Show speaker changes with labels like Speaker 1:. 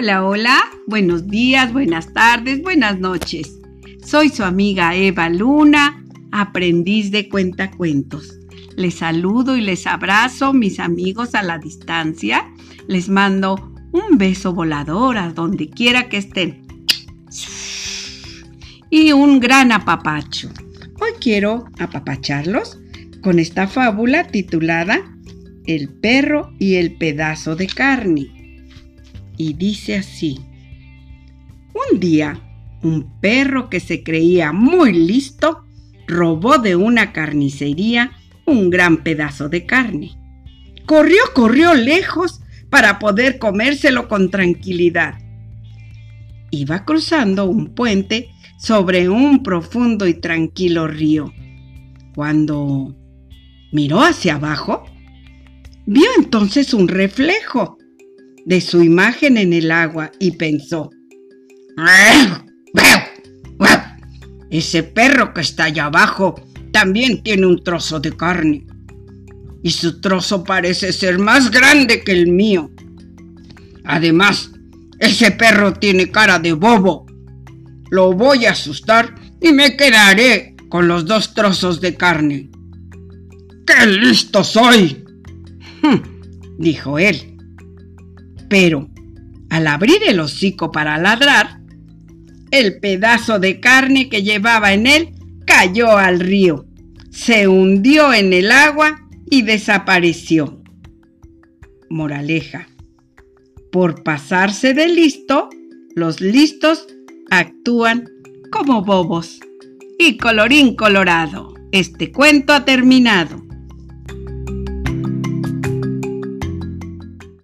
Speaker 1: Hola, hola, buenos días, buenas tardes, buenas noches. Soy su amiga Eva Luna, aprendiz de cuentacuentos. Les saludo y les abrazo, mis amigos a la distancia. Les mando un beso volador a donde quiera que estén. Y un gran apapacho. Hoy quiero apapacharlos con esta fábula titulada El perro y el pedazo de carne y dice así. Un día, un perro que se creía muy listo robó de una carnicería un gran pedazo de carne. Corrió, corrió lejos para poder comérselo con tranquilidad. Iba cruzando un puente sobre un profundo y tranquilo río. Cuando miró hacia abajo, vio entonces un reflejo de su imagen en el agua y pensó, ese perro que está allá abajo también tiene un trozo de carne. Y su trozo parece ser más grande que el mío. Además, ese perro tiene cara de bobo. Lo voy a asustar y me quedaré con los dos trozos de carne. ¡Qué listo soy! dijo él. Pero, al abrir el hocico para ladrar, el pedazo de carne que llevaba en él cayó al río, se hundió en el agua y desapareció. Moraleja. Por pasarse de listo, los listos actúan como bobos. Y colorín colorado, este cuento ha terminado.